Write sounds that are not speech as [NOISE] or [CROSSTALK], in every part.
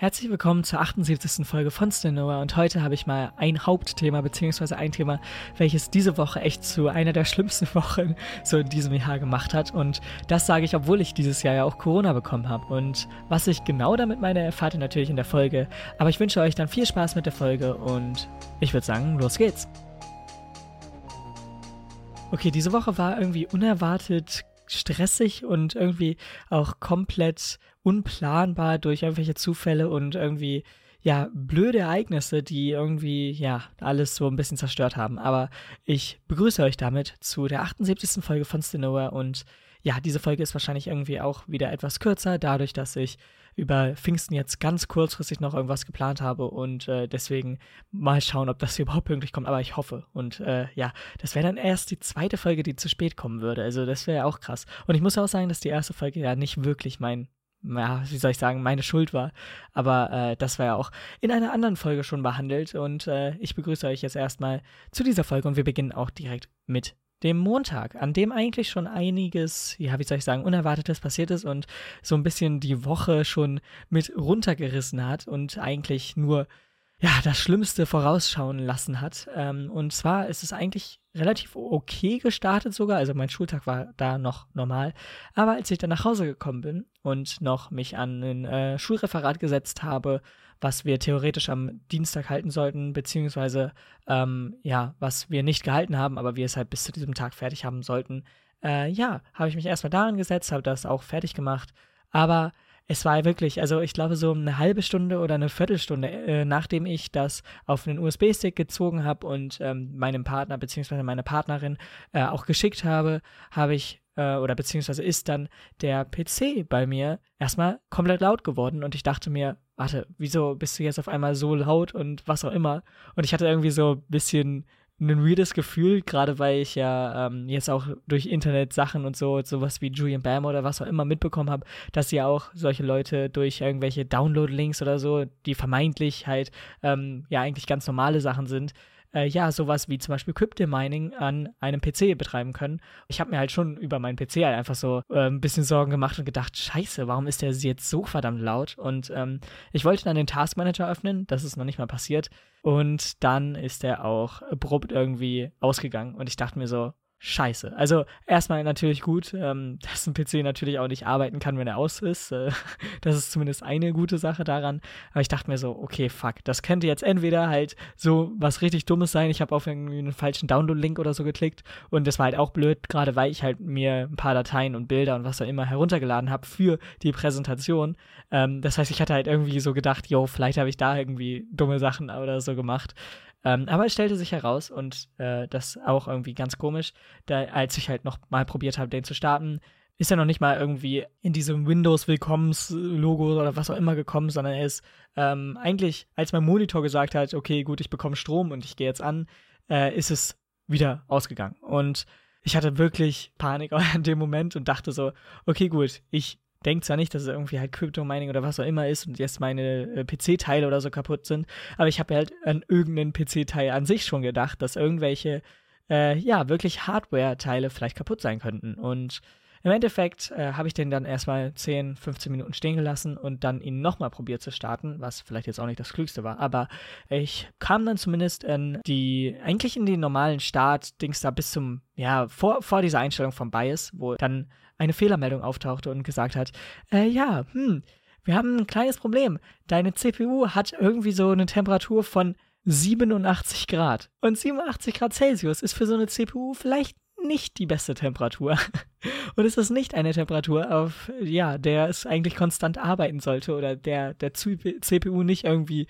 Herzlich willkommen zur 78. Folge von Stenoa und heute habe ich mal ein Hauptthema beziehungsweise ein Thema, welches diese Woche echt zu einer der schlimmsten [LAUGHS] Wochen so in diesem Jahr gemacht hat und das sage ich, obwohl ich dieses Jahr ja auch Corona bekommen habe und was ich genau damit meine, erfahrt ihr natürlich in der Folge, aber ich wünsche euch dann viel Spaß mit der Folge und ich würde sagen, los geht's. Okay, diese Woche war irgendwie unerwartet stressig und irgendwie auch komplett unplanbar durch irgendwelche Zufälle und irgendwie ja, blöde Ereignisse, die irgendwie, ja, alles so ein bisschen zerstört haben. Aber ich begrüße euch damit zu der 78. Folge von Stenoa und ja, diese Folge ist wahrscheinlich irgendwie auch wieder etwas kürzer, dadurch, dass ich über Pfingsten jetzt ganz kurzfristig noch irgendwas geplant habe und äh, deswegen mal schauen, ob das hier [LAUGHS] überhaupt pünktlich kommt. Aber ich hoffe. Und äh, ja, das wäre dann erst die zweite Folge, die zu spät kommen würde. Also das wäre ja auch krass. Und ich muss auch sagen, dass die erste Folge ja nicht wirklich mein ja, wie soll ich sagen, meine Schuld war. Aber äh, das war ja auch in einer anderen Folge schon behandelt. Und äh, ich begrüße euch jetzt erstmal zu dieser Folge und wir beginnen auch direkt mit dem Montag, an dem eigentlich schon einiges, ja, wie soll ich sagen, Unerwartetes passiert ist und so ein bisschen die Woche schon mit runtergerissen hat und eigentlich nur, ja, das Schlimmste vorausschauen lassen hat. Ähm, und zwar ist es eigentlich relativ okay gestartet sogar, also mein Schultag war da noch normal, aber als ich dann nach Hause gekommen bin und noch mich an ein äh, Schulreferat gesetzt habe, was wir theoretisch am Dienstag halten sollten, beziehungsweise ähm, ja, was wir nicht gehalten haben, aber wir es halt bis zu diesem Tag fertig haben sollten. Äh, ja, habe ich mich erstmal daran gesetzt, habe das auch fertig gemacht, aber es war wirklich, also ich glaube so eine halbe Stunde oder eine Viertelstunde, äh, nachdem ich das auf einen USB-Stick gezogen habe und ähm, meinem Partner beziehungsweise meine Partnerin äh, auch geschickt habe, habe ich äh, oder beziehungsweise ist dann der PC bei mir erstmal komplett laut geworden und ich dachte mir, warte, wieso bist du jetzt auf einmal so laut und was auch immer? Und ich hatte irgendwie so ein bisschen ein weirdes Gefühl, gerade weil ich ja ähm, jetzt auch durch Internet Sachen und so, sowas wie Julian Bam oder was auch immer mitbekommen habe, dass ja auch solche Leute durch irgendwelche Download-Links oder so, die vermeintlich halt ähm, ja eigentlich ganz normale Sachen sind, äh, ja, sowas wie zum Beispiel Crypto-Mining an einem PC betreiben können. Ich habe mir halt schon über meinen PC halt einfach so äh, ein bisschen Sorgen gemacht und gedacht, scheiße, warum ist der jetzt so verdammt laut? Und ähm, ich wollte dann den Task Manager öffnen, das ist noch nicht mal passiert. Und dann ist er auch abrupt irgendwie ausgegangen und ich dachte mir so, scheiße. Also erstmal natürlich gut, ähm, [LAUGHS] dass ein PC natürlich auch nicht arbeiten kann, wenn er aus ist. Äh, [LAUGHS] das ist zumindest eine gute Sache daran. Aber ich dachte mir so, okay, fuck, das könnte jetzt entweder halt so was richtig Dummes sein. Ich habe auf irgendwie einen falschen Download-Link oder so geklickt und das war halt auch blöd, gerade weil ich halt mir ein paar Dateien und Bilder und was auch immer heruntergeladen habe für die Präsentation. Ähm, das heißt, ich hatte halt irgendwie so gedacht, yo, vielleicht habe ich da irgendwie dumme Sachen oder so gemacht. Ähm, aber es stellte sich heraus und äh, das auch irgendwie ganz komisch, da, als ich halt noch mal probiert habe, den zu starten, ist er noch nicht mal irgendwie in diesem Windows-Willkommens-Logo oder was auch immer gekommen, sondern er ist ähm, eigentlich, als mein Monitor gesagt hat, okay, gut, ich bekomme Strom und ich gehe jetzt an, äh, ist es wieder ausgegangen. Und ich hatte wirklich Panik [LAUGHS] in dem Moment und dachte so, okay, gut, ich denke zwar nicht, dass es irgendwie halt Crypto-Mining oder was auch immer ist und jetzt meine äh, PC-Teile oder so kaputt sind, aber ich habe halt an irgendeinen PC-Teil an sich schon gedacht, dass irgendwelche, äh, ja, wirklich Hardware-Teile vielleicht kaputt sein könnten. Und im Endeffekt äh, habe ich den dann erstmal 10, 15 Minuten stehen gelassen und dann ihn nochmal probiert zu starten, was vielleicht jetzt auch nicht das Klügste war. Aber ich kam dann zumindest in die, eigentlich in den normalen Start-Dings da bis zum, ja, vor, vor dieser Einstellung vom BIOS, wo dann eine Fehlermeldung auftauchte und gesagt hat, äh, ja, hm, wir haben ein kleines Problem. Deine CPU hat irgendwie so eine Temperatur von 87 Grad. Und 87 Grad Celsius ist für so eine CPU vielleicht nicht die beste Temperatur. [LAUGHS] Und es ist nicht eine Temperatur, auf ja, der es eigentlich konstant arbeiten sollte oder der der CPU nicht irgendwie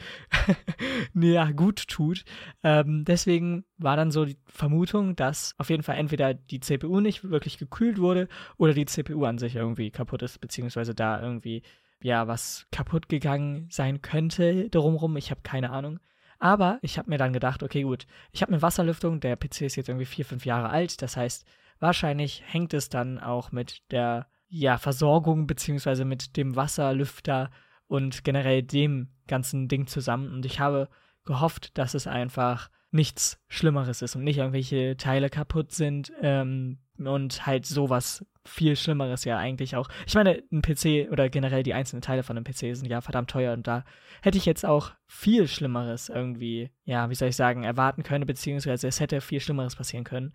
[LAUGHS] ja, gut tut. Ähm, deswegen war dann so die Vermutung, dass auf jeden Fall entweder die CPU nicht wirklich gekühlt wurde oder die CPU an sich irgendwie kaputt ist, beziehungsweise da irgendwie ja was kaputt gegangen sein könnte drumrum. Ich habe keine Ahnung. Aber ich habe mir dann gedacht, okay, gut, ich habe eine Wasserlüftung, der PC ist jetzt irgendwie vier, fünf Jahre alt, das heißt, wahrscheinlich hängt es dann auch mit der ja, Versorgung beziehungsweise mit dem Wasserlüfter und generell dem ganzen Ding zusammen. Und ich habe gehofft, dass es einfach nichts Schlimmeres ist und nicht irgendwelche Teile kaputt sind ähm, und halt sowas viel Schlimmeres ja eigentlich auch. Ich meine, ein PC oder generell die einzelnen Teile von einem PC sind ja verdammt teuer und da hätte ich jetzt auch viel Schlimmeres irgendwie, ja, wie soll ich sagen, erwarten können, beziehungsweise es hätte viel Schlimmeres passieren können.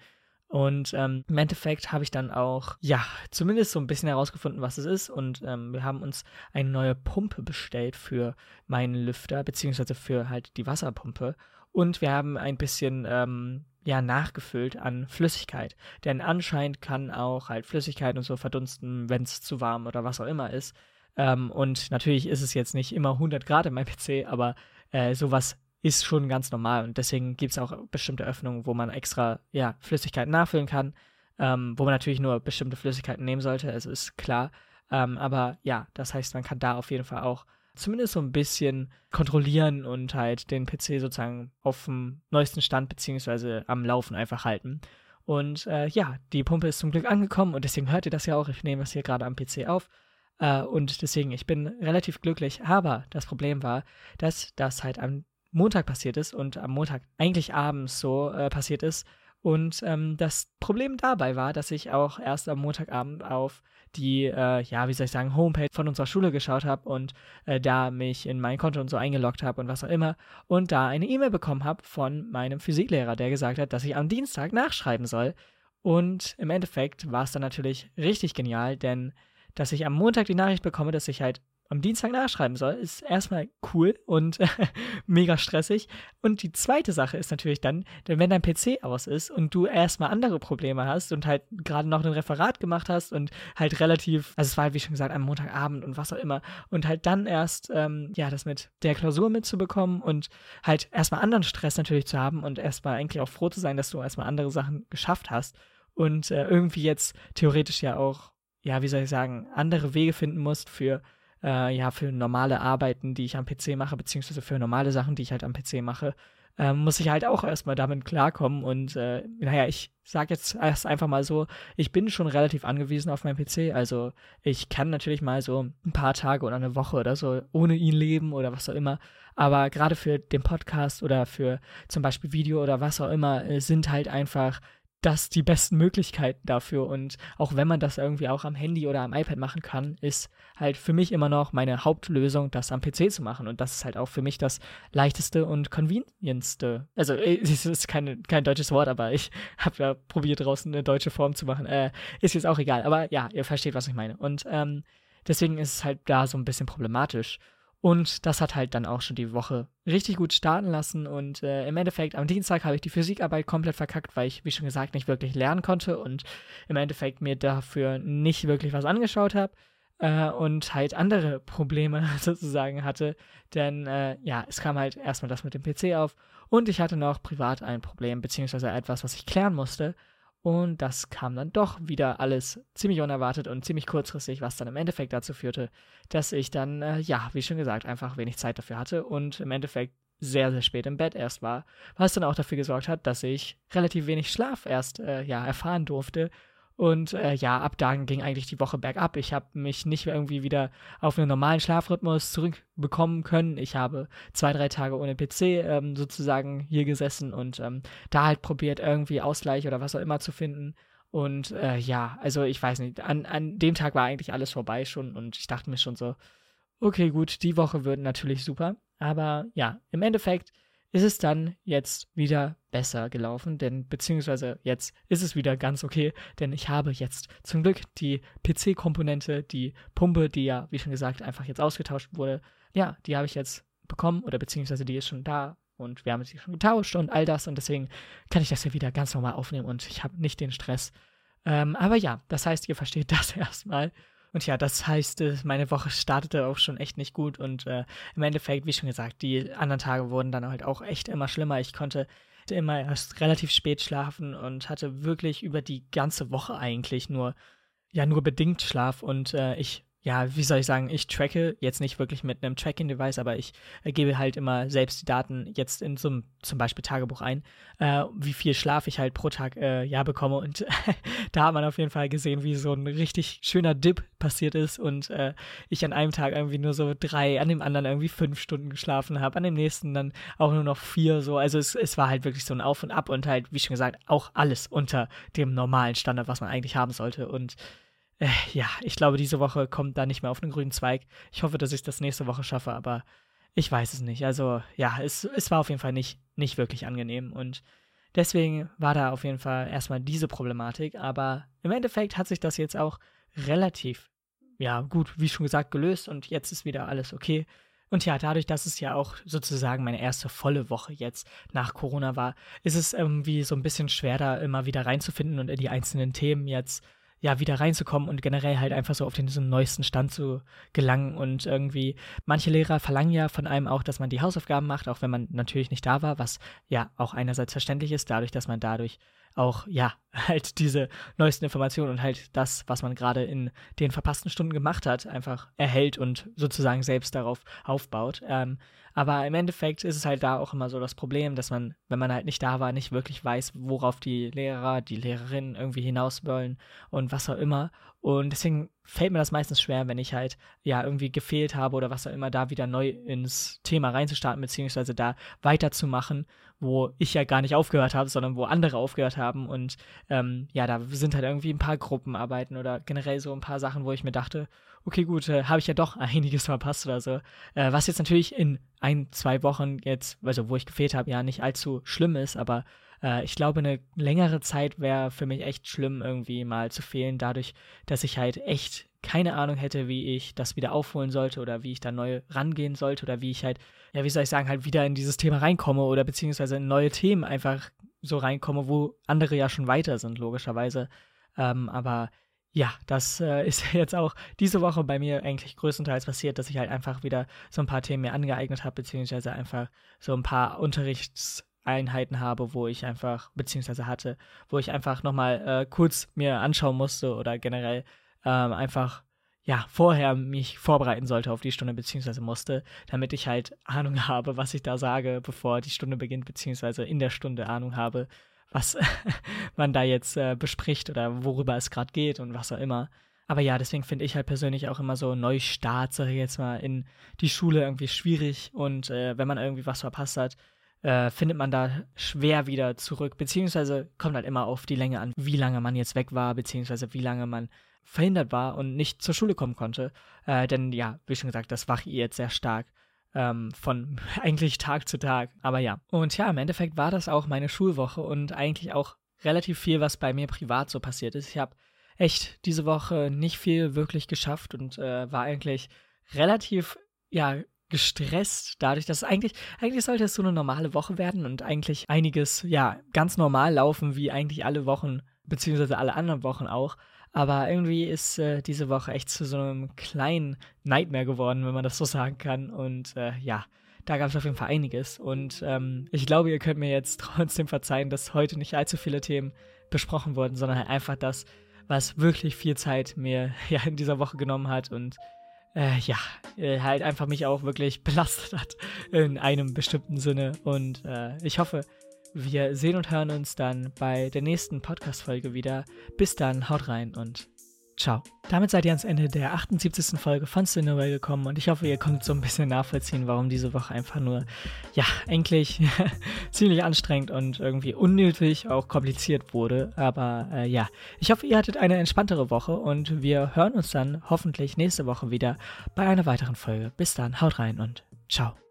Und ähm, im Endeffekt habe ich dann auch, ja, zumindest so ein bisschen herausgefunden, was es ist. Und ähm, wir haben uns eine neue Pumpe bestellt für meinen Lüfter, beziehungsweise für halt die Wasserpumpe. Und wir haben ein bisschen ähm, ja nachgefüllt an Flüssigkeit. Denn anscheinend kann auch halt Flüssigkeit und so verdunsten, wenn es zu warm oder was auch immer ist. Ähm, und natürlich ist es jetzt nicht immer 100 Grad in meinem [LAUGHS] PC, aber äh, sowas ist schon ganz normal. Und deswegen gibt es auch bestimmte Öffnungen, wo man extra ja, Flüssigkeiten nachfüllen kann. Ähm, wo man natürlich nur bestimmte Flüssigkeiten nehmen sollte, also ist klar. Ähm, aber ja, das heißt, man kann da auf jeden Fall auch zumindest so ein bisschen kontrollieren und halt den PC sozusagen auf dem neuesten Stand beziehungsweise am Laufen einfach halten. Und äh, ja, die Pumpe ist zum Glück angekommen und deswegen hört ihr das ja auch. Ich nehme das hier gerade am PC auf. Äh, und deswegen, ich bin relativ glücklich. Aber das Problem war, dass das halt am Montag passiert ist und am Montag eigentlich abends so äh, passiert ist. Und ähm, das Problem dabei war, dass ich auch erst am Montagabend auf die, äh, ja, wie soll ich sagen, Homepage von unserer Schule geschaut habe und äh, da mich in mein Konto und so eingeloggt habe und was auch immer und da eine E-Mail bekommen habe von meinem Physiklehrer, der gesagt hat, dass ich am Dienstag nachschreiben soll. Und im Endeffekt war es dann natürlich richtig genial, denn dass ich am Montag die Nachricht bekomme, dass ich halt am Dienstag nachschreiben soll, ist erstmal cool und [LAUGHS] mega stressig. Und die zweite Sache ist natürlich dann, denn wenn dein PC aus ist und du erstmal andere Probleme hast und halt gerade noch ein Referat gemacht hast und halt relativ, also es war halt wie schon gesagt am Montagabend und was auch immer und halt dann erst, ähm, ja, das mit der Klausur mitzubekommen und halt erstmal anderen Stress natürlich zu haben und erstmal eigentlich auch froh zu sein, dass du erstmal andere Sachen geschafft hast und äh, irgendwie jetzt theoretisch ja auch, ja, wie soll ich sagen, andere Wege finden musst für äh, ja, für normale Arbeiten, die ich am PC mache, beziehungsweise für normale Sachen, die ich halt am PC mache, äh, muss ich halt auch erstmal damit klarkommen. Und äh, naja, ich sage jetzt erst einfach mal so, ich bin schon relativ angewiesen auf meinen PC. Also ich kann natürlich mal so ein paar Tage oder eine Woche oder so ohne ihn leben oder was auch immer. Aber gerade für den Podcast oder für zum Beispiel Video oder was auch immer äh, sind halt einfach das die besten Möglichkeiten dafür. Und auch wenn man das irgendwie auch am Handy oder am iPad machen kann, ist halt für mich immer noch meine Hauptlösung, das am PC zu machen. Und das ist halt auch für mich das leichteste und convenientste. Also, äh, [LAUGHS] es ist kein, kein deutsches Wort, aber ich [LAUGHS] habe ja probiert, draußen eine deutsche Form zu machen. Äh, ist jetzt auch egal. Aber ja, ihr versteht, was ich meine. Und ähm, deswegen ist es halt da so ein bisschen problematisch. Und das hat halt dann auch schon die Woche richtig gut starten lassen. Und äh, im Endeffekt am Dienstag habe ich die Physikarbeit komplett verkackt, weil ich, wie schon gesagt, nicht wirklich lernen konnte und im Endeffekt mir dafür nicht wirklich was angeschaut habe. Äh, und halt andere Probleme [LAUGHS] sozusagen hatte. Denn äh, ja, es kam halt erstmal das mit dem PC auf und ich hatte noch privat ein Problem, beziehungsweise etwas, was ich klären musste. Und das kam dann doch wieder alles ziemlich unerwartet und ziemlich kurzfristig, was dann im Endeffekt dazu führte, dass ich dann, äh, ja, wie schon gesagt, einfach wenig Zeit dafür hatte und im Endeffekt sehr, sehr spät im Bett erst war, was dann auch dafür gesorgt hat, dass ich relativ wenig Schlaf erst, äh, ja, erfahren durfte und äh, ja, ab da ging eigentlich die Woche bergab. Ich habe mich nicht irgendwie wieder auf einen normalen Schlafrhythmus zurückbekommen können. Ich habe zwei, drei Tage ohne PC ähm, sozusagen hier gesessen und ähm, da halt probiert, irgendwie Ausgleich oder was auch immer zu finden. Und äh, ja, also ich weiß nicht, an, an dem Tag war eigentlich alles vorbei schon und ich dachte mir schon so, okay, gut, die Woche wird natürlich super. Aber ja, im Endeffekt ist es dann jetzt wieder besser gelaufen, denn beziehungsweise jetzt ist es wieder ganz okay, denn ich habe jetzt zum Glück die PC-Komponente, die Pumpe, die ja, wie schon gesagt, einfach jetzt ausgetauscht wurde, ja, die habe ich jetzt bekommen oder beziehungsweise die ist schon da und wir haben sie schon getauscht und all das und deswegen kann ich das hier wieder ganz normal aufnehmen und ich habe nicht den Stress. Ähm, aber ja, das heißt, ihr versteht [LAUGHS] das erstmal. Und ja, das heißt, äh, meine Woche startete auch schon echt nicht gut und äh, im Endeffekt, wie schon gesagt, die anderen Tage wurden dann halt auch echt immer schlimmer. Ich konnte immer erst relativ spät schlafen und hatte wirklich über die ganze Woche eigentlich nur, ja, nur bedingt Schlaf und äh, ich ja, wie soll ich sagen, ich tracke jetzt nicht wirklich mit einem Tracking-Device, aber ich äh, gebe halt immer selbst die Daten jetzt in so einem zum Beispiel Tagebuch ein, äh, wie viel Schlaf ich halt pro Tag äh, ja bekomme. Und [LAUGHS] da hat man auf jeden Fall gesehen, wie so ein richtig schöner Dip passiert ist und äh, ich an einem Tag irgendwie nur so drei, an dem anderen irgendwie fünf Stunden geschlafen habe, an dem nächsten dann auch nur noch vier so. Also es, es war halt wirklich so ein Auf und Ab und halt, wie schon gesagt, auch alles unter dem normalen Standard, was man eigentlich haben sollte. Und äh, ja, ich glaube, diese Woche kommt da nicht mehr auf den grünen Zweig. Ich hoffe, dass ich das nächste Woche schaffe, aber ich weiß es nicht. Also ja, es, es war auf jeden Fall nicht, nicht wirklich angenehm und deswegen war da auf jeden Fall erstmal diese Problematik, aber im Endeffekt hat sich das jetzt auch relativ, ja, gut, wie schon gesagt, gelöst und jetzt ist wieder alles okay. Und ja, dadurch, dass es ja auch sozusagen meine erste volle Woche jetzt nach Corona war, ist es irgendwie so ein bisschen schwer, da immer wieder reinzufinden und in die einzelnen Themen jetzt ja, wieder reinzukommen und generell halt einfach so auf den, diesen neuesten Stand zu gelangen. Und irgendwie, manche Lehrer verlangen ja von einem auch, dass man die Hausaufgaben macht, auch wenn man natürlich nicht da war, was ja auch einerseits verständlich ist, dadurch, dass man dadurch auch, ja, [LAUGHS] halt diese neuesten Informationen und halt das, was man gerade in den verpassten Stunden gemacht hat, einfach erhält und sozusagen selbst darauf aufbaut. Ähm, aber im Endeffekt ist es halt da auch immer so das Problem, dass man, wenn man halt nicht da war, nicht wirklich weiß, worauf die Lehrer, die Lehrerinnen irgendwie hinaus wollen und was auch immer. Und deswegen fällt mir das meistens schwer, wenn ich halt ja irgendwie gefehlt habe oder was auch immer, da wieder neu ins Thema reinzustarten, beziehungsweise da weiterzumachen, wo ich ja gar nicht aufgehört habe, sondern wo andere aufgehört haben. Und ähm, ja, da sind halt irgendwie ein paar Gruppenarbeiten oder generell so ein paar Sachen, wo ich mir dachte, okay, gut, äh, habe ich ja doch [LAUGHS] einiges verpasst oder so. Äh, was jetzt natürlich in ein, zwei Wochen jetzt, also wo ich gefehlt habe, ja nicht allzu schlimm ist, aber äh, ich glaube, eine längere Zeit wäre für mich echt schlimm, irgendwie mal zu fehlen, dadurch, dass ich halt echt keine Ahnung hätte, wie ich das wieder aufholen sollte oder wie ich da neu rangehen sollte oder wie ich halt, ja, wie soll ich sagen, halt wieder in dieses Thema reinkomme oder beziehungsweise in neue Themen einfach so reinkomme, wo andere ja schon weiter sind, logischerweise. Ähm, aber ja, das äh, [LAUGHS] ist jetzt auch diese Woche bei mir eigentlich größtenteils passiert, dass ich halt einfach wieder so ein paar Themen mir angeeignet habe, beziehungsweise einfach so ein paar Unterrichtseinheiten habe, wo ich einfach, beziehungsweise hatte, wo ich einfach nochmal äh, kurz mir anschauen musste oder generell ähm, einfach ja, vorher mich vorbereiten sollte auf die Stunde, beziehungsweise musste, damit ich halt Ahnung habe, was ich da sage, bevor die Stunde beginnt, beziehungsweise in der Stunde Ahnung habe, was [LAUGHS] man da jetzt äh, bespricht oder worüber es gerade geht und was auch immer. Aber ja, deswegen finde ich halt persönlich auch immer so Neustart, sage ich jetzt mal, in die Schule irgendwie schwierig. Und äh, wenn man irgendwie was verpasst hat, äh, findet man da schwer wieder zurück. Beziehungsweise kommt halt immer auf die Länge an, wie lange man jetzt weg war, beziehungsweise wie lange man verhindert war und nicht zur Schule kommen konnte. Äh, denn ja, wie schon gesagt, das variiert sehr stark ähm, von [LAUGHS] eigentlich Tag zu Tag. Aber ja. Und ja, im Endeffekt war das auch meine Schulwoche und eigentlich auch relativ viel, was bei mir privat so passiert ist. Ich habe echt diese Woche nicht viel wirklich geschafft und äh, war eigentlich relativ, ja, gestresst dadurch, dass eigentlich, eigentlich sollte es so eine normale Woche werden und eigentlich einiges, ja, ganz normal laufen, wie eigentlich alle Wochen, beziehungsweise alle anderen Wochen auch. Aber irgendwie ist äh, diese Woche echt zu so einem kleinen Nightmare geworden, wenn man das so sagen kann. Und äh, ja, da gab es auf jeden Fall einiges. Und ähm, ich glaube, ihr könnt mir jetzt [LAUGHS] trotzdem verzeihen, dass heute nicht allzu viele Themen besprochen wurden, sondern halt einfach das, was wirklich viel Zeit mir [LAUGHS] ja in dieser Woche genommen hat und äh, ja, äh, halt einfach mich auch wirklich [LAUGHS] belastet hat in einem bestimmten Sinne. Und äh, ich hoffe, wir sehen und hören uns dann bei der nächsten Podcast-Folge wieder. Bis dann, haut rein und ciao. Damit seid ihr ans Ende der 78. Folge von Cineway gekommen und ich hoffe, ihr konntet so ein bisschen nachvollziehen, warum diese Woche einfach nur, ja, eigentlich [LAUGHS] ziemlich anstrengend und irgendwie unnötig, auch kompliziert wurde. Aber äh, ja, ich hoffe, ihr hattet eine entspanntere Woche und wir hören uns dann hoffentlich nächste Woche wieder bei einer weiteren Folge. Bis dann, haut rein und ciao.